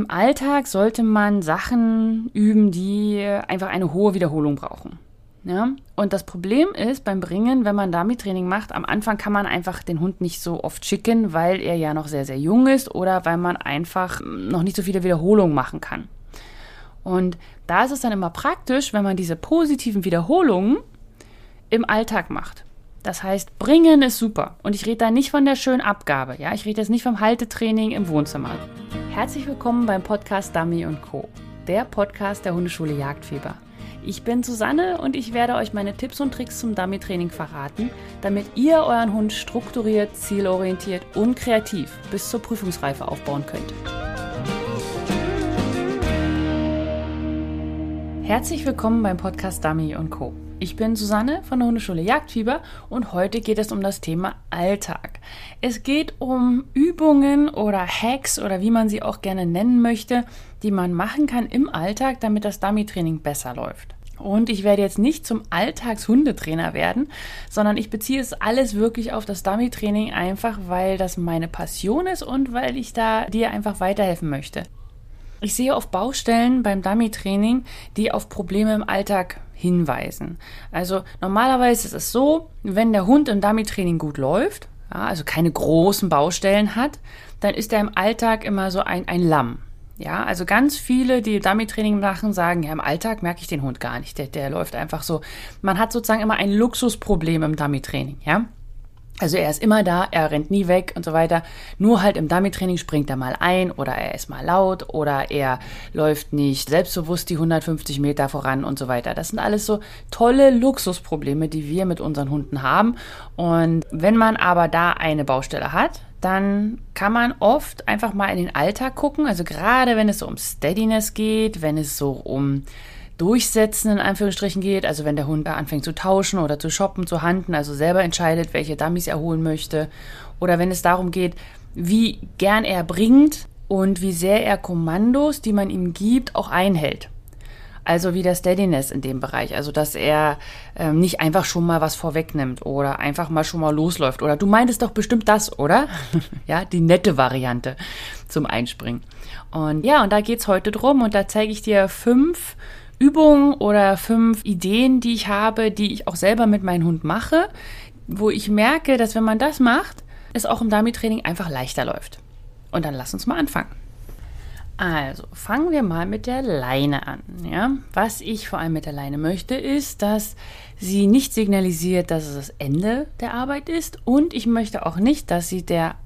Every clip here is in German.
im Alltag sollte man Sachen üben, die einfach eine hohe Wiederholung brauchen. Ja? Und das Problem ist beim Bringen, wenn man Dummy-Training macht, am Anfang kann man einfach den Hund nicht so oft schicken, weil er ja noch sehr, sehr jung ist oder weil man einfach noch nicht so viele Wiederholungen machen kann. Und da ist es dann immer praktisch, wenn man diese positiven Wiederholungen im Alltag macht. Das heißt, bringen ist super. Und ich rede da nicht von der schönen Abgabe. Ja? Ich rede jetzt nicht vom Haltetraining im Wohnzimmer. Herzlich willkommen beim Podcast Dummy Co. Der Podcast der Hundeschule Jagdfieber. Ich bin Susanne und ich werde euch meine Tipps und Tricks zum Dummy-Training verraten, damit ihr euren Hund strukturiert, zielorientiert und kreativ bis zur Prüfungsreife aufbauen könnt. Herzlich willkommen beim Podcast Dummy Co. Ich bin Susanne von der Hundeschule Jagdfieber und heute geht es um das Thema Alltag. Es geht um Übungen oder Hacks oder wie man sie auch gerne nennen möchte, die man machen kann im Alltag, damit das Dummy-Training besser läuft. Und ich werde jetzt nicht zum Alltagshundetrainer werden, sondern ich beziehe es alles wirklich auf das Dummy-Training einfach, weil das meine Passion ist und weil ich da dir einfach weiterhelfen möchte. Ich sehe auf Baustellen beim Dummy-Training, die auf Probleme im Alltag hinweisen. Also normalerweise ist es so, wenn der Hund im Dummy-Training gut läuft, ja, also keine großen Baustellen hat, dann ist er im Alltag immer so ein, ein Lamm. Ja, also ganz viele, die Dummy-Training machen, sagen, ja, im Alltag merke ich den Hund gar nicht. Der, der läuft einfach so. Man hat sozusagen immer ein Luxusproblem im Dummy-Training, ja. Also er ist immer da, er rennt nie weg und so weiter. Nur halt im Dummy-Training springt er mal ein oder er ist mal laut oder er läuft nicht selbstbewusst die 150 Meter voran und so weiter. Das sind alles so tolle Luxusprobleme, die wir mit unseren Hunden haben. Und wenn man aber da eine Baustelle hat, dann kann man oft einfach mal in den Alltag gucken. Also gerade wenn es so um Steadiness geht, wenn es so um Durchsetzen in Anführungsstrichen geht, also wenn der Hund anfängt zu tauschen oder zu shoppen, zu handen, also selber entscheidet, welche Dummies er holen möchte, oder wenn es darum geht, wie gern er bringt und wie sehr er Kommandos, die man ihm gibt, auch einhält. Also wie der Steadiness in dem Bereich, also dass er ähm, nicht einfach schon mal was vorwegnimmt oder einfach mal schon mal losläuft. Oder du meintest doch bestimmt das, oder? ja, die nette Variante zum Einspringen. Und ja, und da geht's heute drum und da zeige ich dir fünf Übungen oder fünf Ideen, die ich habe, die ich auch selber mit meinem Hund mache, wo ich merke, dass wenn man das macht, es auch im Dummy-Training einfach leichter läuft. Und dann lass uns mal anfangen. Also, fangen wir mal mit der Leine an. Ja? Was ich vor allem mit der Leine möchte, ist, dass sie nicht signalisiert, dass es das Ende der Arbeit ist. Und ich möchte auch nicht, dass sie der,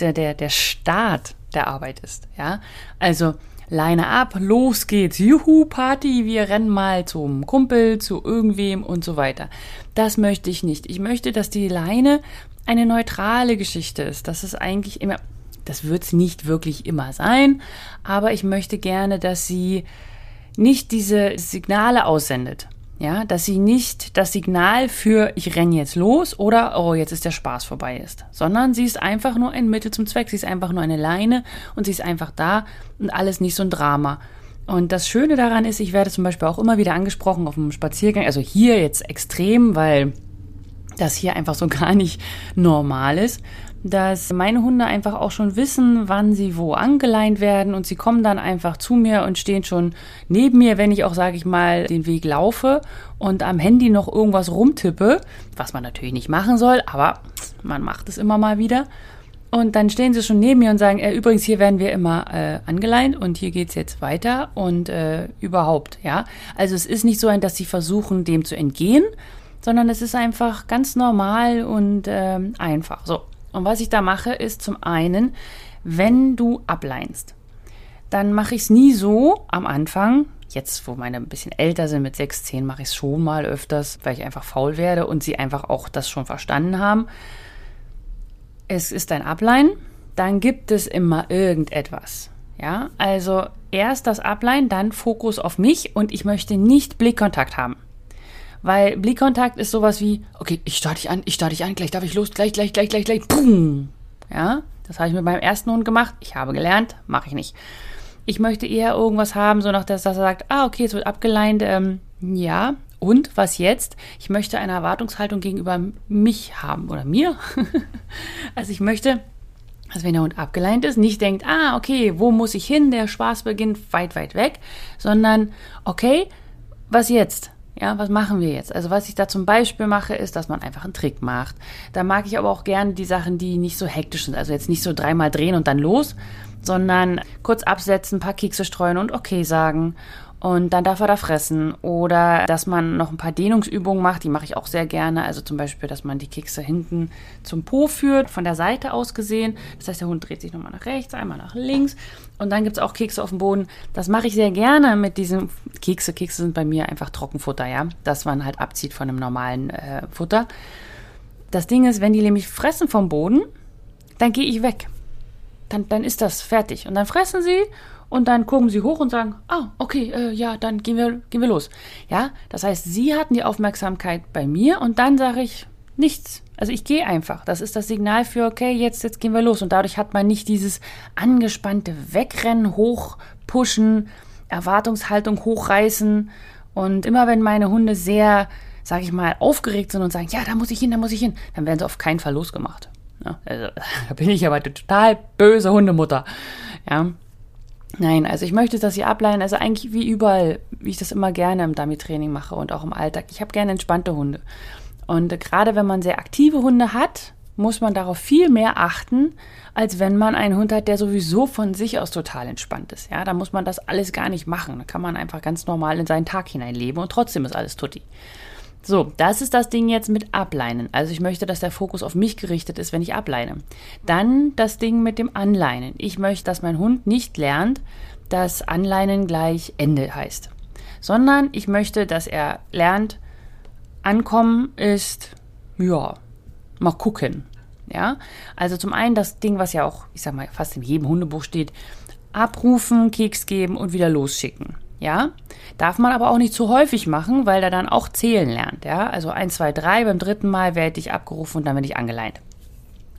der, der, der Start der Arbeit ist. Ja? Also, Leine ab, los geht's, juhu, Party, wir rennen mal zum Kumpel, zu irgendwem und so weiter. Das möchte ich nicht. Ich möchte, dass die Leine eine neutrale Geschichte ist. Das ist eigentlich immer, das wird's nicht wirklich immer sein, aber ich möchte gerne, dass sie nicht diese Signale aussendet. Ja, dass sie nicht das Signal für ich renne jetzt los oder oh, jetzt ist der Spaß vorbei ist, sondern sie ist einfach nur ein Mittel zum Zweck. Sie ist einfach nur eine Leine und sie ist einfach da und alles nicht so ein Drama. Und das Schöne daran ist, ich werde zum Beispiel auch immer wieder angesprochen auf dem Spaziergang, also hier jetzt extrem, weil das hier einfach so gar nicht normal ist dass meine Hunde einfach auch schon wissen, wann sie wo angeleint werden und sie kommen dann einfach zu mir und stehen schon neben mir, wenn ich auch, sage ich mal, den Weg laufe und am Handy noch irgendwas rumtippe, was man natürlich nicht machen soll, aber man macht es immer mal wieder. Und dann stehen sie schon neben mir und sagen, äh, übrigens, hier werden wir immer äh, angeleint und hier geht's jetzt weiter und äh, überhaupt, ja. Also es ist nicht so, dass sie versuchen, dem zu entgehen, sondern es ist einfach ganz normal und äh, einfach. So, und was ich da mache, ist zum einen, wenn du ableinst, dann mache ich es nie so am Anfang. Jetzt, wo meine ein bisschen älter sind, mit 6, 10, mache ich es schon mal öfters, weil ich einfach faul werde und sie einfach auch das schon verstanden haben. Es ist ein Ablein, dann gibt es immer irgendetwas. Ja, also erst das Ablein, dann Fokus auf mich und ich möchte nicht Blickkontakt haben. Weil Blickkontakt ist sowas wie, okay, ich starte dich an, ich starte dich an, gleich darf ich los, gleich, gleich, gleich, gleich, gleich, boom. Ja, das habe ich mit meinem ersten Hund gemacht. Ich habe gelernt, mache ich nicht. Ich möchte eher irgendwas haben, so nach dass er sagt, ah, okay, es wird abgeleint, ähm, ja. Und was jetzt? Ich möchte eine Erwartungshaltung gegenüber mich haben oder mir. also ich möchte Also wenn der Hund abgeleint ist, nicht denkt, ah, okay, wo muss ich hin? Der Spaß beginnt weit, weit weg, sondern, okay, was jetzt? Ja, was machen wir jetzt? Also was ich da zum Beispiel mache, ist, dass man einfach einen Trick macht. Da mag ich aber auch gerne die Sachen, die nicht so hektisch sind. Also jetzt nicht so dreimal drehen und dann los, sondern kurz absetzen, paar Kekse streuen und okay sagen und dann darf er da fressen. Oder dass man noch ein paar Dehnungsübungen macht, die mache ich auch sehr gerne. Also zum Beispiel, dass man die Kekse hinten zum Po führt, von der Seite aus gesehen. Das heißt, der Hund dreht sich nochmal nach rechts, einmal nach links. Und dann gibt es auch Kekse auf dem Boden. Das mache ich sehr gerne mit diesen Kekse. Kekse sind bei mir einfach Trockenfutter, ja. Das man halt abzieht von einem normalen äh, Futter. Das Ding ist, wenn die nämlich fressen vom Boden, dann gehe ich weg. Dann, dann ist das fertig. Und dann fressen sie und dann gucken sie hoch und sagen, ah, okay, äh, ja, dann gehen wir, gehen wir los. Ja, das heißt, sie hatten die Aufmerksamkeit bei mir und dann sage ich nichts. Also ich gehe einfach. Das ist das Signal für, okay, jetzt, jetzt gehen wir los. Und dadurch hat man nicht dieses angespannte Wegrennen, Hochpushen, Erwartungshaltung hochreißen. Und immer wenn meine Hunde sehr, sage ich mal, aufgeregt sind und sagen, ja, da muss ich hin, da muss ich hin, dann werden sie auf keinen Fall losgemacht. Ja, also, da bin ich aber total böse Hundemutter. Ja, Nein, also ich möchte, dass sie ableihen, also eigentlich wie überall, wie ich das immer gerne im Dummy-Training mache und auch im Alltag. Ich habe gerne entspannte Hunde. Und gerade wenn man sehr aktive Hunde hat, muss man darauf viel mehr achten, als wenn man einen Hund hat, der sowieso von sich aus total entspannt ist. Ja, da muss man das alles gar nicht machen. Da kann man einfach ganz normal in seinen Tag hineinleben und trotzdem ist alles tutti. So, das ist das Ding jetzt mit Ableinen. Also ich möchte, dass der Fokus auf mich gerichtet ist, wenn ich ableine. Dann das Ding mit dem Anleinen. Ich möchte, dass mein Hund nicht lernt, dass Anleinen gleich Ende heißt, sondern ich möchte, dass er lernt, ankommen ist, ja, mal gucken. Ja, also zum einen das Ding, was ja auch, ich sag mal, fast in jedem Hundebuch steht, abrufen, Keks geben und wieder losschicken. Ja, darf man aber auch nicht zu häufig machen, weil er dann auch zählen lernt. Ja, also 1, 2, 3, beim dritten Mal werde ich abgerufen und dann werde ich angeleint.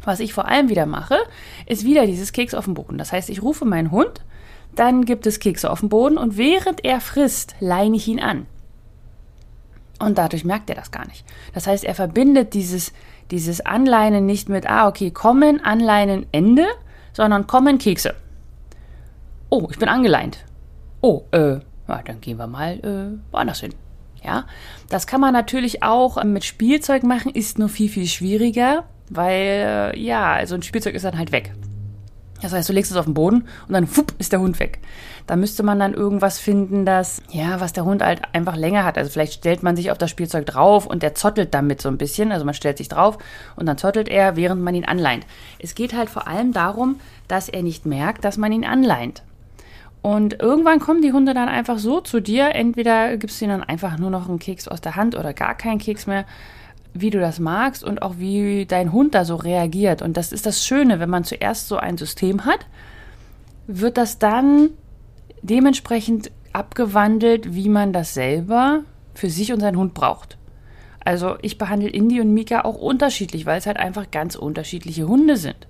Was ich vor allem wieder mache, ist wieder dieses Keks auf dem Boden. Das heißt, ich rufe meinen Hund, dann gibt es Kekse auf dem Boden und während er frisst, leine ich ihn an. Und dadurch merkt er das gar nicht. Das heißt, er verbindet dieses, dieses Anleinen nicht mit, ah, okay, kommen, anleinen, Ende, sondern kommen Kekse. Oh, ich bin angeleint. Oh, äh, ja, dann gehen wir mal äh, woanders hin. Ja, das kann man natürlich auch äh, mit Spielzeug machen, ist nur viel, viel schwieriger, weil, äh, ja, also ein Spielzeug ist dann halt weg. Das heißt, du legst es auf den Boden und dann fupp, ist der Hund weg. Da müsste man dann irgendwas finden, das, ja, was der Hund halt einfach länger hat. Also vielleicht stellt man sich auf das Spielzeug drauf und der zottelt damit so ein bisschen. Also man stellt sich drauf und dann zottelt er, während man ihn anleint. Es geht halt vor allem darum, dass er nicht merkt, dass man ihn anleint. Und irgendwann kommen die Hunde dann einfach so zu dir. Entweder gibst du ihnen dann einfach nur noch einen Keks aus der Hand oder gar keinen Keks mehr, wie du das magst und auch wie dein Hund da so reagiert. Und das ist das Schöne, wenn man zuerst so ein System hat, wird das dann dementsprechend abgewandelt, wie man das selber für sich und seinen Hund braucht. Also ich behandle Indy und Mika auch unterschiedlich, weil es halt einfach ganz unterschiedliche Hunde sind.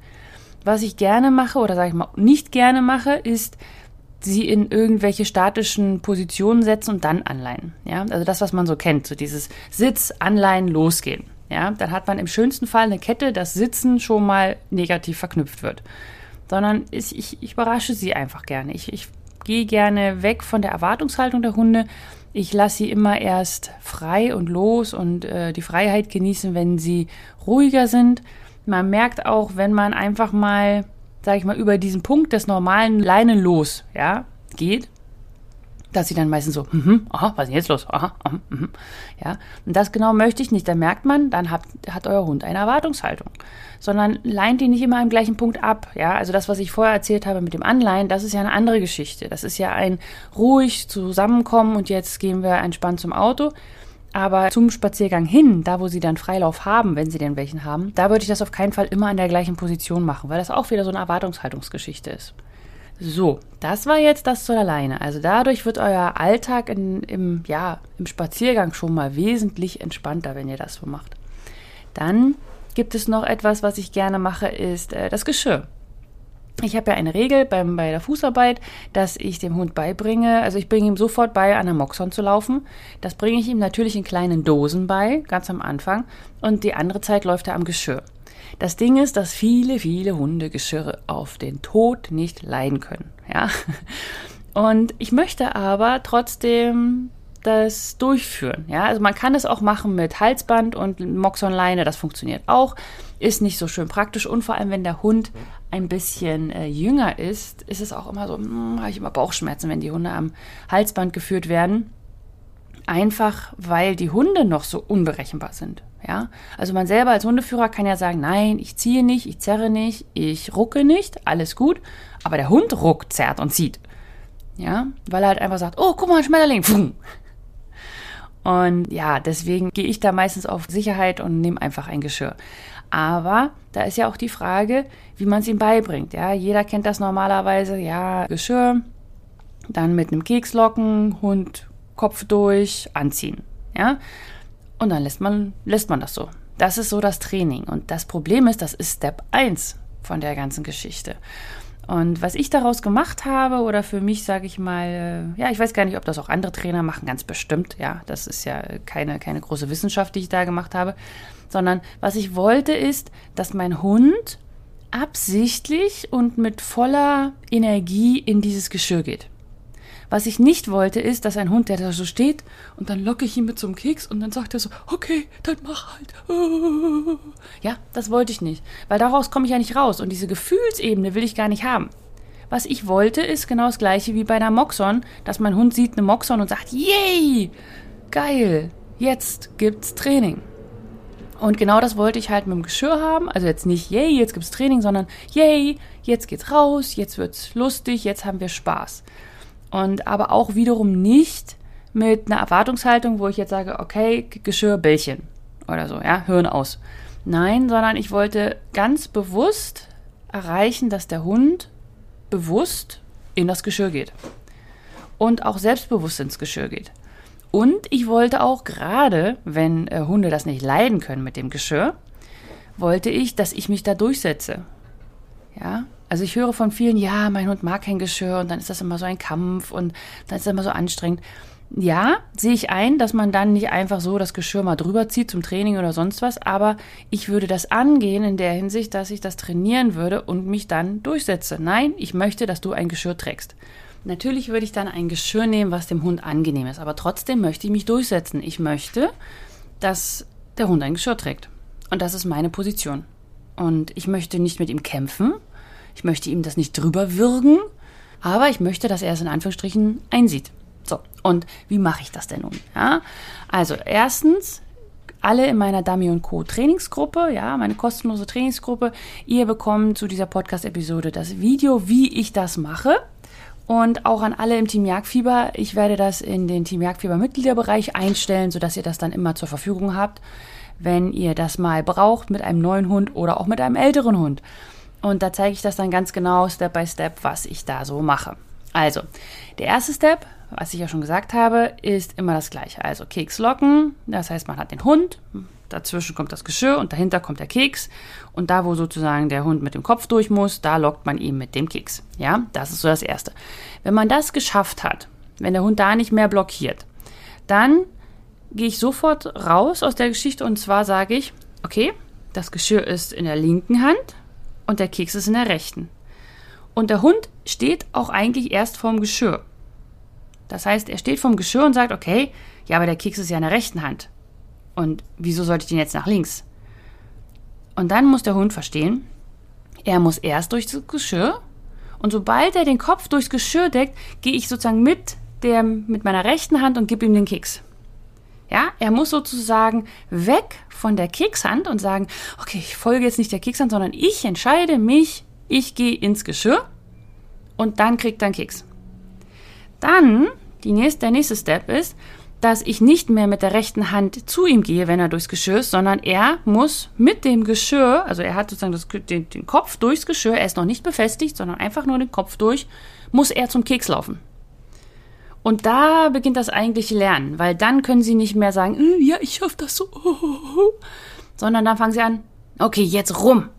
Was ich gerne mache oder sage ich mal nicht gerne mache, ist sie in irgendwelche statischen Positionen setzen und dann anleihen. Ja, also das, was man so kennt, so dieses Sitz, Anleihen, losgehen. Ja, dann hat man im schönsten Fall eine Kette, dass Sitzen schon mal negativ verknüpft wird. Sondern ich, ich, ich überrasche sie einfach gerne. Ich, ich gehe gerne weg von der Erwartungshaltung der Hunde. Ich lasse sie immer erst frei und los und äh, die Freiheit genießen, wenn sie ruhiger sind. Man merkt auch, wenn man einfach mal sage ich mal, über diesen Punkt des normalen Leinen los, ja, geht, dass sie dann meistens so, mhm, aha, was ist denn jetzt los? Aha, aha mhm, ja. Und das genau möchte ich nicht. Da merkt man, dann hat, hat euer Hund eine Erwartungshaltung. Sondern leint ihn nicht immer im gleichen Punkt ab. Ja, also das, was ich vorher erzählt habe mit dem Anleihen, das ist ja eine andere Geschichte. Das ist ja ein ruhig zusammenkommen und jetzt gehen wir entspannt zum Auto. Aber zum Spaziergang hin, da wo sie dann Freilauf haben, wenn sie denn welchen haben, da würde ich das auf keinen Fall immer in der gleichen Position machen, weil das auch wieder so eine Erwartungshaltungsgeschichte ist. So, das war jetzt das zur Leine. Also dadurch wird euer Alltag in, im, ja, im Spaziergang schon mal wesentlich entspannter, wenn ihr das so macht. Dann gibt es noch etwas, was ich gerne mache, ist äh, das Geschirr. Ich habe ja eine Regel beim, bei der Fußarbeit, dass ich dem Hund beibringe, also ich bringe ihm sofort bei, an der Moxon zu laufen. Das bringe ich ihm natürlich in kleinen Dosen bei, ganz am Anfang. Und die andere Zeit läuft er am Geschirr. Das Ding ist, dass viele, viele Hundegeschirre auf den Tod nicht leiden können. Ja. Und ich möchte aber trotzdem das durchführen. Ja, also man kann es auch machen mit Halsband und Moxonleine, das funktioniert auch. Ist nicht so schön praktisch und vor allem, wenn der Hund ein bisschen äh, jünger ist, ist es auch immer so, hm, habe ich immer Bauchschmerzen, wenn die Hunde am Halsband geführt werden. Einfach, weil die Hunde noch so unberechenbar sind. Ja, also man selber als Hundeführer kann ja sagen, nein, ich ziehe nicht, ich zerre nicht, ich rucke nicht, alles gut. Aber der Hund ruckt, zerrt und zieht. Ja, weil er halt einfach sagt, oh, guck mal, ein Schmetterling. Pfum. Und ja, deswegen gehe ich da meistens auf Sicherheit und nehme einfach ein Geschirr. Aber da ist ja auch die Frage, wie man es ihm beibringt. Ja, jeder kennt das normalerweise. Ja, Geschirr, dann mit einem Keks locken, Hund Kopf durch, anziehen. Ja, und dann lässt man, lässt man das so. Das ist so das Training. Und das Problem ist, das ist Step 1 von der ganzen Geschichte. Und was ich daraus gemacht habe, oder für mich, sage ich mal, äh, ja, ich weiß gar nicht, ob das auch andere Trainer machen, ganz bestimmt, ja, das ist ja keine, keine große Wissenschaft, die ich da gemacht habe, sondern was ich wollte ist, dass mein Hund absichtlich und mit voller Energie in dieses Geschirr geht. Was ich nicht wollte, ist, dass ein Hund, der da so steht, und dann locke ich ihn mit so einem Keks und dann sagt er so, okay, dann mach halt. Ja, das wollte ich nicht. Weil daraus komme ich ja nicht raus. Und diese Gefühlsebene will ich gar nicht haben. Was ich wollte, ist genau das gleiche wie bei einer Moxon, dass mein Hund sieht eine Moxon und sagt, yay, geil, jetzt gibt's Training. Und genau das wollte ich halt mit dem Geschirr haben. Also jetzt nicht, yay, jetzt gibt's Training, sondern yay, jetzt geht's raus, jetzt wird's lustig, jetzt haben wir Spaß und aber auch wiederum nicht mit einer Erwartungshaltung, wo ich jetzt sage, okay, Geschirr, Bällchen oder so, ja, Hirn aus. Nein, sondern ich wollte ganz bewusst erreichen, dass der Hund bewusst in das Geschirr geht und auch selbstbewusst ins Geschirr geht. Und ich wollte auch gerade, wenn äh, Hunde das nicht leiden können mit dem Geschirr, wollte ich, dass ich mich da durchsetze. Ja, also ich höre von vielen, ja, mein Hund mag kein Geschirr und dann ist das immer so ein Kampf und dann ist das immer so anstrengend. Ja, sehe ich ein, dass man dann nicht einfach so das Geschirr mal drüber zieht zum Training oder sonst was, aber ich würde das angehen in der Hinsicht, dass ich das trainieren würde und mich dann durchsetze. Nein, ich möchte, dass du ein Geschirr trägst. Natürlich würde ich dann ein Geschirr nehmen, was dem Hund angenehm ist, aber trotzdem möchte ich mich durchsetzen. Ich möchte, dass der Hund ein Geschirr trägt. Und das ist meine Position. Und ich möchte nicht mit ihm kämpfen, ich möchte ihm das nicht drüber würgen, aber ich möchte, dass er es in Anführungsstrichen einsieht. So, und wie mache ich das denn nun? Ja, also erstens, alle in meiner Dummy Co. Trainingsgruppe, ja, meine kostenlose Trainingsgruppe. Ihr bekommt zu dieser Podcast-Episode das Video, wie ich das mache. Und auch an alle im Team Jagdfieber. Ich werde das in den Team Jagdfieber Mitgliederbereich einstellen, sodass ihr das dann immer zur Verfügung habt, wenn ihr das mal braucht mit einem neuen Hund oder auch mit einem älteren Hund. Und da zeige ich das dann ganz genau, Step by Step, was ich da so mache. Also, der erste Step, was ich ja schon gesagt habe, ist immer das gleiche. Also Keks locken, das heißt, man hat den Hund, dazwischen kommt das Geschirr und dahinter kommt der Keks. Und da, wo sozusagen der Hund mit dem Kopf durch muss, da lockt man ihn mit dem Keks. Ja, das ist so das Erste. Wenn man das geschafft hat, wenn der Hund da nicht mehr blockiert, dann gehe ich sofort raus aus der Geschichte und zwar sage ich, okay, das Geschirr ist in der linken Hand, und der Keks ist in der rechten. Und der Hund steht auch eigentlich erst vorm Geschirr. Das heißt, er steht vorm Geschirr und sagt, okay, ja, aber der Keks ist ja in der rechten Hand. Und wieso sollte ich den jetzt nach links? Und dann muss der Hund verstehen, er muss erst durch das Geschirr und sobald er den Kopf durchs Geschirr deckt, gehe ich sozusagen mit, der, mit meiner rechten Hand und gebe ihm den Keks. Ja, er muss sozusagen weg von der Kekshand und sagen, okay, ich folge jetzt nicht der Kekshand, sondern ich entscheide mich, ich gehe ins Geschirr und dann kriegt er einen Keks. Dann, nächste, der nächste Step ist, dass ich nicht mehr mit der rechten Hand zu ihm gehe, wenn er durchs Geschirr ist, sondern er muss mit dem Geschirr, also er hat sozusagen das, den, den Kopf durchs Geschirr, er ist noch nicht befestigt, sondern einfach nur den Kopf durch, muss er zum Keks laufen. Und da beginnt das eigentliche Lernen, weil dann können sie nicht mehr sagen, äh, ja, ich schaff das so, sondern dann fangen sie an, okay, jetzt rum.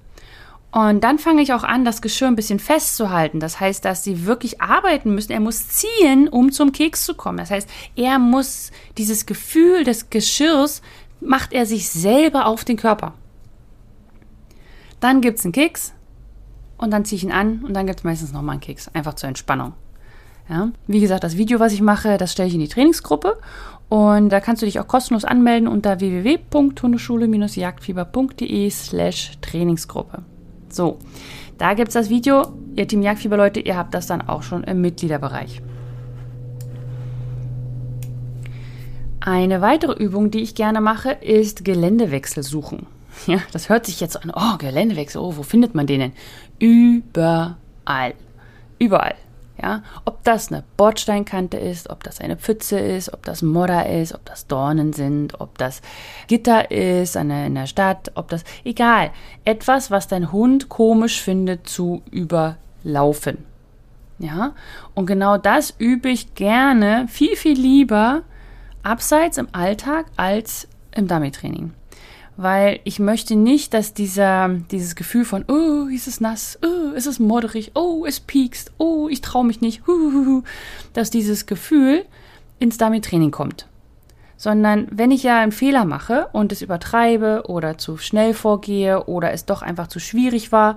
Und dann fange ich auch an, das Geschirr ein bisschen festzuhalten. Das heißt, dass sie wirklich arbeiten müssen. Er muss ziehen, um zum Keks zu kommen. Das heißt, er muss dieses Gefühl des Geschirrs, macht er sich selber auf den Körper. Dann gibt es einen Keks und dann ziehe ich ihn an und dann gibt es meistens nochmal einen Keks, einfach zur Entspannung. Ja? Wie gesagt, das Video, was ich mache, das stelle ich in die Trainingsgruppe und da kannst du dich auch kostenlos anmelden unter www.hundeschule-jagdfieber.de slash Trainingsgruppe. So, da gibt es das Video. Ihr Team Jagdfieber-Leute, ihr habt das dann auch schon im Mitgliederbereich. Eine weitere Übung, die ich gerne mache, ist Geländewechsel suchen. Ja, das hört sich jetzt an. Oh, Geländewechsel. Oh, wo findet man den denn? Überall. Überall. Ja, ob das eine Bordsteinkante ist, ob das eine Pfütze ist, ob das Modder ist, ob das Dornen sind, ob das Gitter ist eine, in der Stadt, ob das, egal. Etwas, was dein Hund komisch findet zu überlaufen. Ja, und genau das übe ich gerne viel, viel lieber abseits im Alltag als im Dummy-Training weil ich möchte nicht, dass dieser, dieses Gefühl von, oh, ist es nass, oh, ist es modderig, oh, es piekst, oh, ich traue mich nicht, dass dieses Gefühl ins Dummy-Training kommt. Sondern wenn ich ja einen Fehler mache und es übertreibe oder zu schnell vorgehe oder es doch einfach zu schwierig war,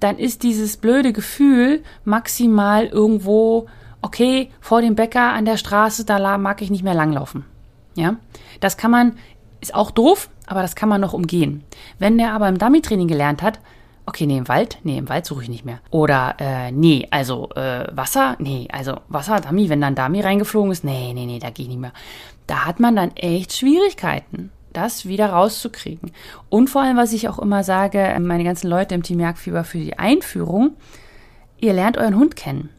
dann ist dieses blöde Gefühl maximal irgendwo, okay, vor dem Bäcker an der Straße, da mag ich nicht mehr langlaufen. Ja, das kann man ist auch doof, aber das kann man noch umgehen. Wenn der aber im Dummy-Training gelernt hat, okay, nee, im Wald, nee, im Wald suche ich nicht mehr. Oder, äh, nee, also, äh, Wasser, nee, also Wasser, Dummy, wenn dann Dummy reingeflogen ist, nee, nee, nee, da gehe ich nicht mehr. Da hat man dann echt Schwierigkeiten, das wieder rauszukriegen. Und vor allem, was ich auch immer sage, meine ganzen Leute im Team Jagdfieber für die Einführung, ihr lernt euren Hund kennen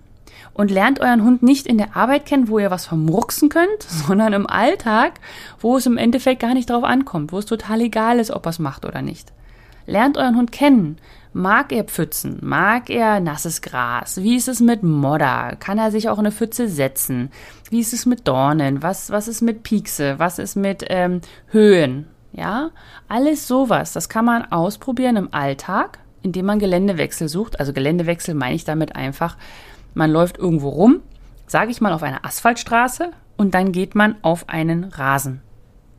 und lernt euren Hund nicht in der Arbeit kennen, wo ihr was vermurksen könnt, sondern im Alltag, wo es im Endeffekt gar nicht drauf ankommt, wo es total egal ist, ob er es macht oder nicht. Lernt euren Hund kennen. Mag er Pfützen? Mag er nasses Gras? Wie ist es mit Modder? Kann er sich auch in eine Pfütze setzen? Wie ist es mit Dornen? Was, was ist mit Piekse? Was ist mit ähm, Höhen? Ja, alles sowas. Das kann man ausprobieren im Alltag, indem man Geländewechsel sucht. Also Geländewechsel meine ich damit einfach, man läuft irgendwo rum, sage ich mal auf einer Asphaltstraße und dann geht man auf einen Rasen.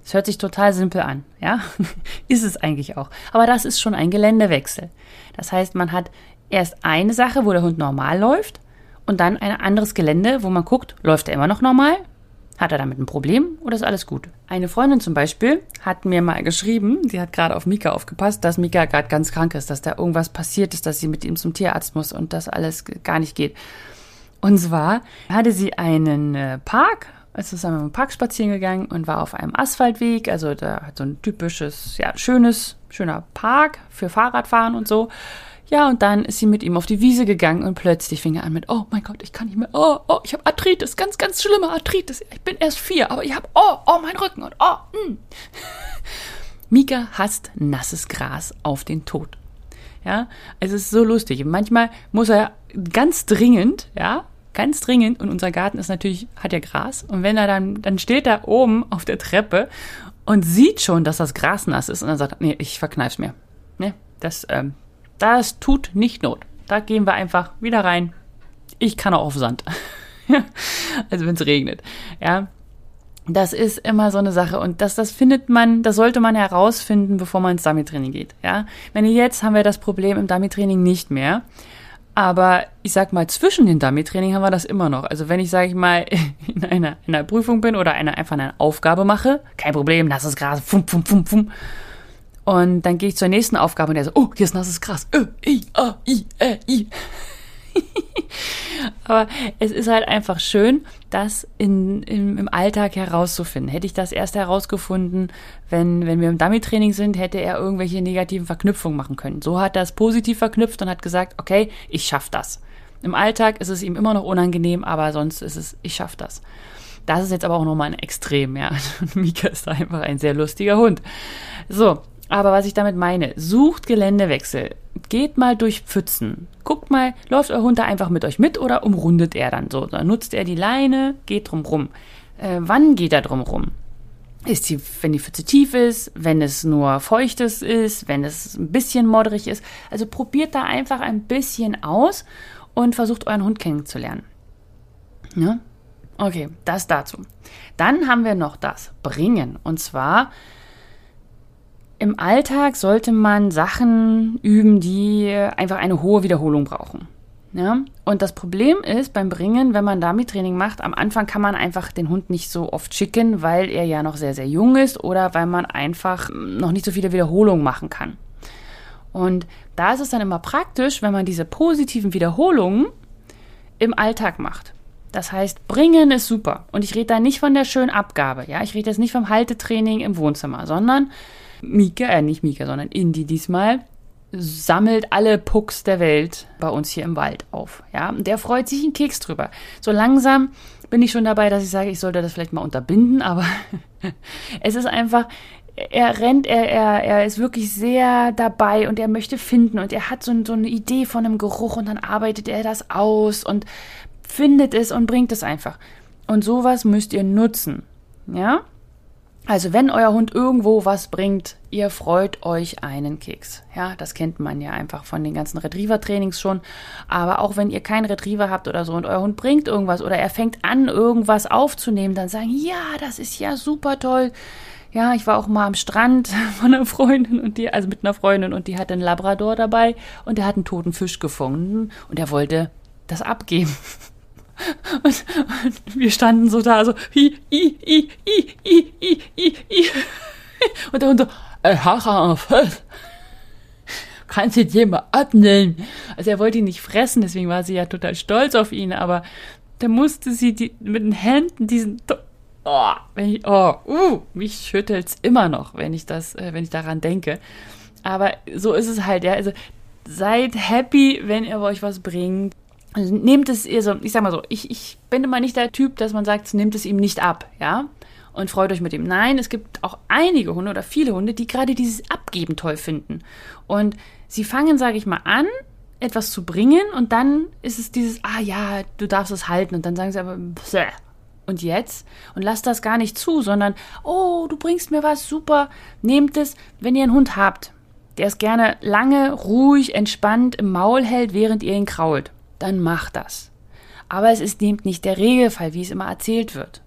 Das hört sich total simpel an, ja? ist es eigentlich auch. Aber das ist schon ein Geländewechsel. Das heißt, man hat erst eine Sache, wo der Hund normal läuft und dann ein anderes Gelände, wo man guckt, läuft er immer noch normal? Hat er damit ein Problem oder ist alles gut? Eine Freundin zum Beispiel hat mir mal geschrieben, sie hat gerade auf Mika aufgepasst, dass Mika gerade ganz krank ist, dass da irgendwas passiert ist, dass sie mit ihm zum Tierarzt muss und das alles gar nicht geht. Und zwar hatte sie einen äh, Park, ist zusammen im Park spazieren gegangen und war auf einem Asphaltweg, also da hat so ein typisches, ja, schönes, schöner Park für Fahrradfahren und so. Ja, und dann ist sie mit ihm auf die Wiese gegangen und plötzlich fing er an mit, oh mein Gott, ich kann nicht mehr, oh, oh, ich habe Arthritis, ganz, ganz schlimme Arthritis. Ich bin erst vier, aber ich habe, oh, oh, mein Rücken und oh, mh. Mika hasst nasses Gras auf den Tod. Ja, es ist so lustig. Manchmal muss er ganz dringend, ja, ganz dringend, und unser Garten ist natürlich, hat ja Gras, und wenn er dann, dann steht er oben auf der Treppe und sieht schon, dass das Gras nass ist, und dann sagt, nee, ich verkneif's mir. Nee, das, ähm, das tut nicht Not. Da gehen wir einfach wieder rein. Ich kann auch auf Sand. also wenn es regnet. Ja. Das ist immer so eine Sache und das, das findet man, das sollte man herausfinden, bevor man ins Dummy-Training geht. Ja, wenn jetzt haben wir das Problem im Dummy-Training nicht mehr, aber ich sag mal, zwischen den Dummy-Training haben wir das immer noch. Also wenn ich, sage ich mal, in einer, in einer Prüfung bin oder eine, einfach eine Aufgabe mache, kein Problem, ist Gras, fum, fum, fum, fum. Und dann gehe ich zur nächsten Aufgabe und der so, oh, hier ist nasses Gras. Ö, I, A, I, Ä, I. Aber es ist halt einfach schön, das in, im, im Alltag herauszufinden. Hätte ich das erst herausgefunden, wenn, wenn wir im Dummy-Training sind, hätte er irgendwelche negativen Verknüpfungen machen können. So hat er es positiv verknüpft und hat gesagt, okay, ich schaff das. Im Alltag ist es ihm immer noch unangenehm, aber sonst ist es, ich schaff das. Das ist jetzt aber auch nochmal ein Extrem, ja. Mika ist einfach ein sehr lustiger Hund. So, aber was ich damit meine, sucht Geländewechsel. Geht mal durch Pfützen. Guckt mal, läuft euer Hund da einfach mit euch mit oder umrundet er dann so? Dann nutzt er die Leine, geht drum rum. Äh, wann geht er drum rum? Ist die, wenn die Pfütze tief ist, wenn es nur feuchtes ist, wenn es ein bisschen modderig ist. Also probiert da einfach ein bisschen aus und versucht euren Hund kennenzulernen. Ja? Okay, das dazu. Dann haben wir noch das Bringen. Und zwar im Alltag sollte man Sachen üben, die einfach eine hohe Wiederholung brauchen. Ja? Und das Problem ist beim Bringen, wenn man Dummy-Training macht, am Anfang kann man einfach den Hund nicht so oft schicken, weil er ja noch sehr, sehr jung ist oder weil man einfach noch nicht so viele Wiederholungen machen kann. Und da ist es dann immer praktisch, wenn man diese positiven Wiederholungen im Alltag macht. Das heißt, bringen ist super. Und ich rede da nicht von der schönen Abgabe. Ja, ich rede jetzt nicht vom Haltetraining im Wohnzimmer, sondern Mika, äh, nicht Mika, sondern Indy diesmal sammelt alle Pucks der Welt bei uns hier im Wald auf. Ja, und der freut sich einen Keks drüber. So langsam bin ich schon dabei, dass ich sage, ich sollte das vielleicht mal unterbinden, aber es ist einfach, er rennt, er, er, er ist wirklich sehr dabei und er möchte finden und er hat so, so eine Idee von einem Geruch und dann arbeitet er das aus und findet es und bringt es einfach. Und sowas müsst ihr nutzen. Ja? Also wenn euer Hund irgendwo was bringt, ihr freut euch einen Keks. Ja, das kennt man ja einfach von den ganzen Retriever-Trainings schon. Aber auch wenn ihr keinen Retriever habt oder so und euer Hund bringt irgendwas oder er fängt an, irgendwas aufzunehmen, dann sagen, ja, das ist ja super toll. Ja, ich war auch mal am Strand von einer Freundin und die, also mit einer Freundin und die hatte einen Labrador dabei und der hat einen toten Fisch gefunden und er wollte das abgeben. Und, und, wir standen so da, so, i, i, i, i, i, i, i, i. Und der Hund so, äh, kannst du dir mal abnehmen? Also er wollte ihn nicht fressen, deswegen war sie ja total stolz auf ihn, aber da musste sie die, mit den Händen diesen, oh, wenn ich, oh, uh, mich schüttelt's immer noch, wenn ich das, äh, wenn ich daran denke. Aber so ist es halt, ja, also seid happy, wenn ihr euch was bringt. Also nehmt es, also ich sag mal so, ich, ich bin immer nicht der Typ, dass man sagt, nehmt es ihm nicht ab, ja, und freut euch mit ihm. Nein, es gibt auch einige Hunde oder viele Hunde, die gerade dieses Abgeben toll finden. Und sie fangen, sage ich mal, an, etwas zu bringen und dann ist es dieses, ah ja, du darfst es halten und dann sagen sie aber, Bäh. und jetzt? Und lasst das gar nicht zu, sondern, oh, du bringst mir was, super, nehmt es, wenn ihr einen Hund habt, der es gerne lange, ruhig, entspannt im Maul hält, während ihr ihn krault dann macht das. Aber es ist nehmt nicht der Regelfall, wie es immer erzählt wird.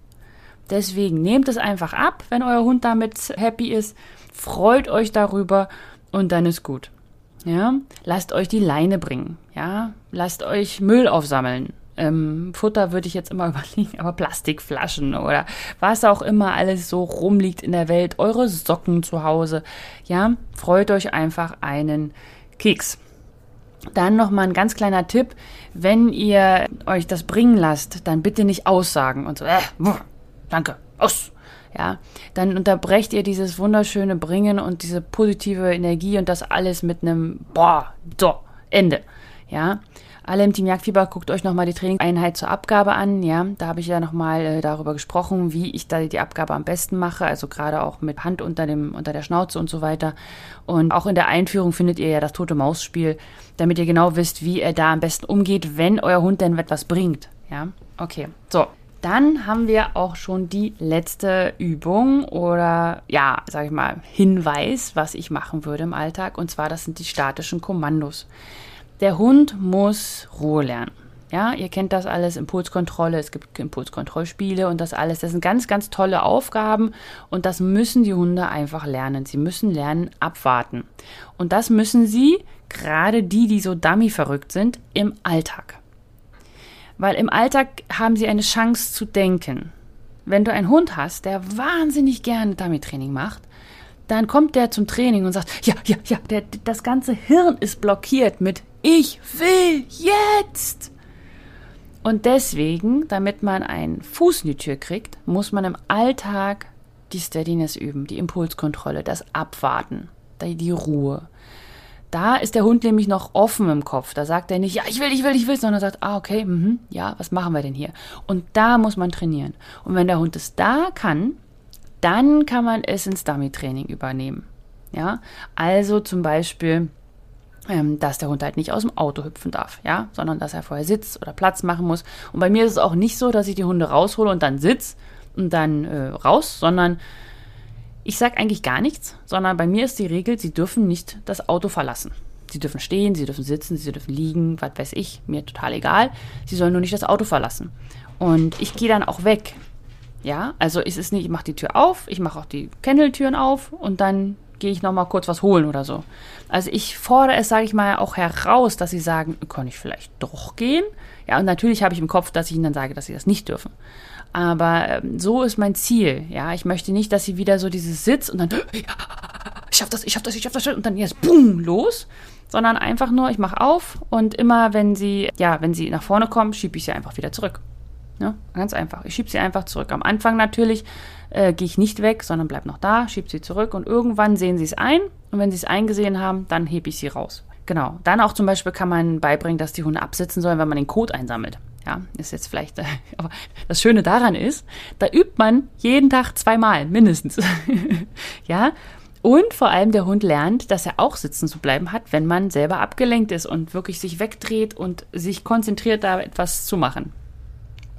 Deswegen nehmt es einfach ab, wenn euer Hund damit happy ist, freut euch darüber und dann ist gut. Ja, lasst euch die Leine bringen. Ja, lasst euch Müll aufsammeln. Ähm, Futter würde ich jetzt immer überlegen, aber Plastikflaschen oder was auch immer alles so rumliegt in der Welt, eure Socken zu Hause. Ja, freut euch einfach einen Keks. Dann nochmal ein ganz kleiner Tipp, wenn ihr euch das bringen lasst, dann bitte nicht aussagen und so, äh, danke, aus. Ja, dann unterbrecht ihr dieses wunderschöne Bringen und diese positive Energie und das alles mit einem Boah, so, Ende. Ja, alle im Team Jagdfieber, guckt euch nochmal die Trainingseinheit zur Abgabe an. Ja, da habe ich ja nochmal äh, darüber gesprochen, wie ich da die Abgabe am besten mache. Also gerade auch mit Hand unter, dem, unter der Schnauze und so weiter. Und auch in der Einführung findet ihr ja das tote Maus-Spiel, damit ihr genau wisst, wie er da am besten umgeht, wenn euer Hund denn etwas bringt. Ja, okay. So, dann haben wir auch schon die letzte Übung oder ja, sag ich mal, Hinweis, was ich machen würde im Alltag. Und zwar, das sind die statischen Kommandos. Der Hund muss Ruhe lernen. Ja, ihr kennt das alles, Impulskontrolle, es gibt Impulskontrollspiele und das alles. Das sind ganz, ganz tolle Aufgaben und das müssen die Hunde einfach lernen. Sie müssen lernen, abwarten. Und das müssen sie, gerade die, die so dummy verrückt sind, im Alltag. Weil im Alltag haben sie eine Chance zu denken. Wenn du einen Hund hast, der wahnsinnig gerne Dummy-Training macht, dann kommt der zum Training und sagt, ja, ja, ja, der, das ganze Hirn ist blockiert mit ich will jetzt. Und deswegen, damit man einen Fuß in die Tür kriegt, muss man im Alltag die Steadiness üben, die Impulskontrolle, das Abwarten, die Ruhe. Da ist der Hund nämlich noch offen im Kopf. Da sagt er nicht, ja, ich will, ich will, ich will, sondern sagt, ah, okay, mh, ja, was machen wir denn hier? Und da muss man trainieren. Und wenn der Hund es da kann, dann kann man es ins Dummy-Training übernehmen. Ja, also zum Beispiel, dass der Hund halt nicht aus dem Auto hüpfen darf, ja, sondern dass er vorher sitzt oder Platz machen muss. Und bei mir ist es auch nicht so, dass ich die Hunde raushole und dann sitz und dann äh, raus, sondern ich sage eigentlich gar nichts, sondern bei mir ist die Regel, sie dürfen nicht das Auto verlassen. Sie dürfen stehen, sie dürfen sitzen, sie dürfen liegen, was weiß ich, mir total egal. Sie sollen nur nicht das Auto verlassen. Und ich gehe dann auch weg. Ja, also es ist nicht, ich mache die Tür auf, ich mache auch die Kenneltüren auf und dann gehe ich nochmal kurz was holen oder so. Also ich fordere es, sage ich mal, auch heraus, dass sie sagen, kann ich vielleicht doch gehen? Ja, und natürlich habe ich im Kopf, dass ich ihnen dann sage, dass sie das nicht dürfen. Aber ähm, so ist mein Ziel. Ja, ich möchte nicht, dass sie wieder so dieses Sitz und dann, ich schaff das, ich schaff das, ich schaff das, und dann jetzt, boom, los. Sondern einfach nur, ich mache auf und immer, wenn sie, ja, wenn sie nach vorne kommen, schiebe ich sie einfach wieder zurück. Ja, ganz einfach. Ich schiebe sie einfach zurück. Am Anfang natürlich äh, gehe ich nicht weg, sondern bleib noch da, schiebe sie zurück und irgendwann sehen sie es ein und wenn sie es eingesehen haben, dann hebe ich sie raus. Genau. Dann auch zum Beispiel kann man beibringen, dass die Hunde absitzen sollen, wenn man den Kot einsammelt. Ja, ist jetzt vielleicht, äh, aber das Schöne daran ist, da übt man jeden Tag zweimal, mindestens. ja, und vor allem der Hund lernt, dass er auch sitzen zu bleiben hat, wenn man selber abgelenkt ist und wirklich sich wegdreht und sich konzentriert, da etwas zu machen.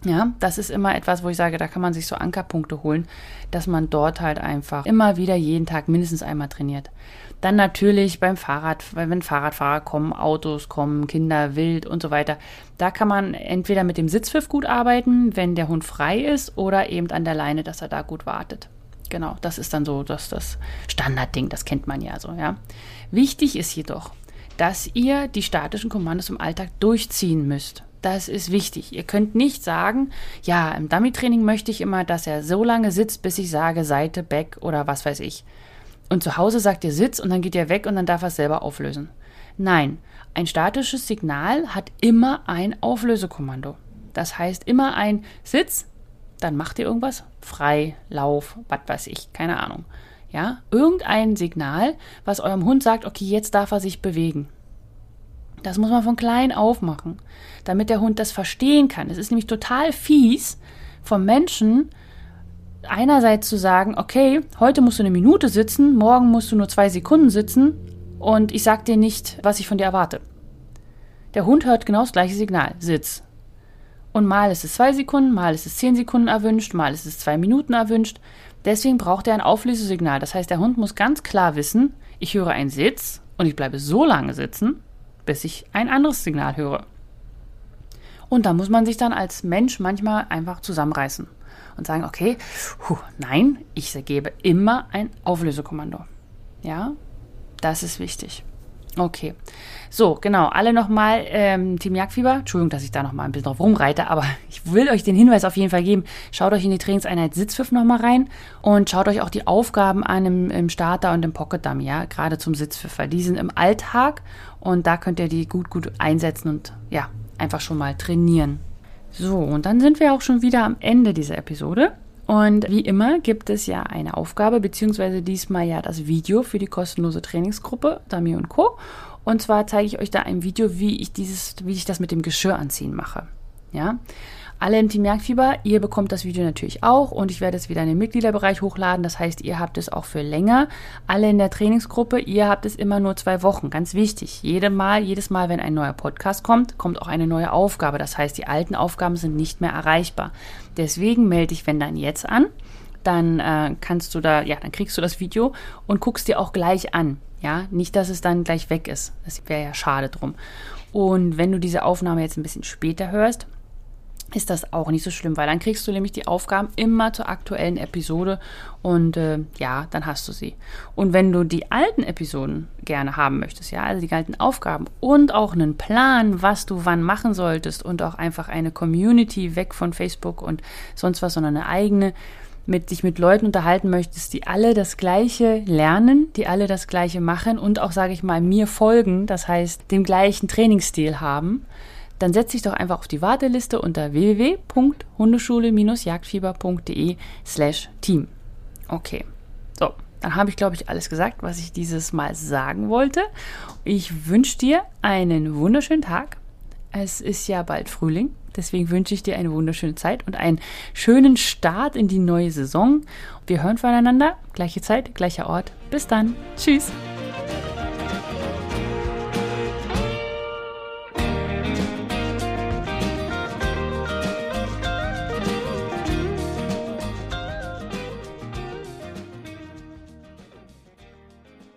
Ja, das ist immer etwas, wo ich sage, da kann man sich so Ankerpunkte holen, dass man dort halt einfach immer wieder jeden Tag mindestens einmal trainiert. Dann natürlich beim Fahrrad, wenn Fahrradfahrer kommen, Autos kommen, Kinder, wild und so weiter. Da kann man entweder mit dem Sitzpfiff gut arbeiten, wenn der Hund frei ist, oder eben an der Leine, dass er da gut wartet. Genau, das ist dann so das, das Standardding, das kennt man ja so, ja. Wichtig ist jedoch, dass ihr die statischen Kommandos im Alltag durchziehen müsst. Das ist wichtig. Ihr könnt nicht sagen, ja, im Dummy-Training möchte ich immer, dass er so lange sitzt, bis ich sage Seite, Back oder was weiß ich. Und zu Hause sagt ihr Sitz und dann geht er weg und dann darf er es selber auflösen. Nein, ein statisches Signal hat immer ein Auflösekommando. Das heißt immer ein Sitz, dann macht ihr irgendwas, frei, Lauf, was weiß ich, keine Ahnung. Ja, irgendein Signal, was eurem Hund sagt, okay, jetzt darf er sich bewegen. Das muss man von klein auf machen, damit der Hund das verstehen kann. Es ist nämlich total fies vom Menschen, einerseits zu sagen, okay, heute musst du eine Minute sitzen, morgen musst du nur zwei Sekunden sitzen und ich sag dir nicht, was ich von dir erwarte. Der Hund hört genau das gleiche Signal, Sitz. Und mal ist es zwei Sekunden, mal ist es zehn Sekunden erwünscht, mal ist es zwei Minuten erwünscht. Deswegen braucht er ein Auflösesignal. Das heißt, der Hund muss ganz klar wissen, ich höre einen Sitz und ich bleibe so lange sitzen, bis ich ein anderes Signal höre. Und da muss man sich dann als Mensch manchmal einfach zusammenreißen und sagen, okay, puh, nein, ich gebe immer ein Auflösekommando. Ja, das ist wichtig. Okay. So, genau. Alle nochmal ähm, Team Jagdfieber. Entschuldigung, dass ich da nochmal ein bisschen drauf rumreite, aber ich will euch den Hinweis auf jeden Fall geben. Schaut euch in die Trainingseinheit Sitzpfiff nochmal rein und schaut euch auch die Aufgaben an im, im Starter und im Pocket Dummy, ja, gerade zum Sitzpfiff, weil die sind im Alltag und da könnt ihr die gut, gut einsetzen und ja, einfach schon mal trainieren. So, und dann sind wir auch schon wieder am Ende dieser Episode. Und wie immer gibt es ja eine Aufgabe, beziehungsweise diesmal ja das Video für die kostenlose Trainingsgruppe Dami und Co. Und zwar zeige ich euch da ein Video, wie ich dieses, wie ich das mit dem Geschirr anziehen mache. Ja. Alle im Team Jagdfieber, ihr bekommt das Video natürlich auch und ich werde es wieder in den Mitgliederbereich hochladen. Das heißt, ihr habt es auch für länger. Alle in der Trainingsgruppe, ihr habt es immer nur zwei Wochen. Ganz wichtig. Jedes Mal, jedes Mal, wenn ein neuer Podcast kommt, kommt auch eine neue Aufgabe. Das heißt, die alten Aufgaben sind nicht mehr erreichbar. Deswegen melde dich, wenn dann jetzt an. Dann äh, kannst du da, ja, dann kriegst du das Video und guckst dir auch gleich an. Ja, nicht, dass es dann gleich weg ist. Das wäre ja schade drum. Und wenn du diese Aufnahme jetzt ein bisschen später hörst, ist das auch nicht so schlimm, weil dann kriegst du nämlich die Aufgaben immer zur aktuellen Episode und äh, ja, dann hast du sie. Und wenn du die alten Episoden gerne haben möchtest, ja, also die alten Aufgaben und auch einen Plan, was du wann machen solltest und auch einfach eine Community weg von Facebook und sonst was, sondern eine eigene, mit dich mit Leuten unterhalten möchtest, die alle das Gleiche lernen, die alle das Gleiche machen und auch, sage ich mal, mir folgen, das heißt, den gleichen Trainingsstil haben, dann setz dich doch einfach auf die Warteliste unter www.hundeschule-jagdfieber.de slash team. Okay, so, dann habe ich, glaube ich, alles gesagt, was ich dieses Mal sagen wollte. Ich wünsche dir einen wunderschönen Tag. Es ist ja bald Frühling, deswegen wünsche ich dir eine wunderschöne Zeit und einen schönen Start in die neue Saison. Wir hören voneinander, gleiche Zeit, gleicher Ort. Bis dann. Tschüss.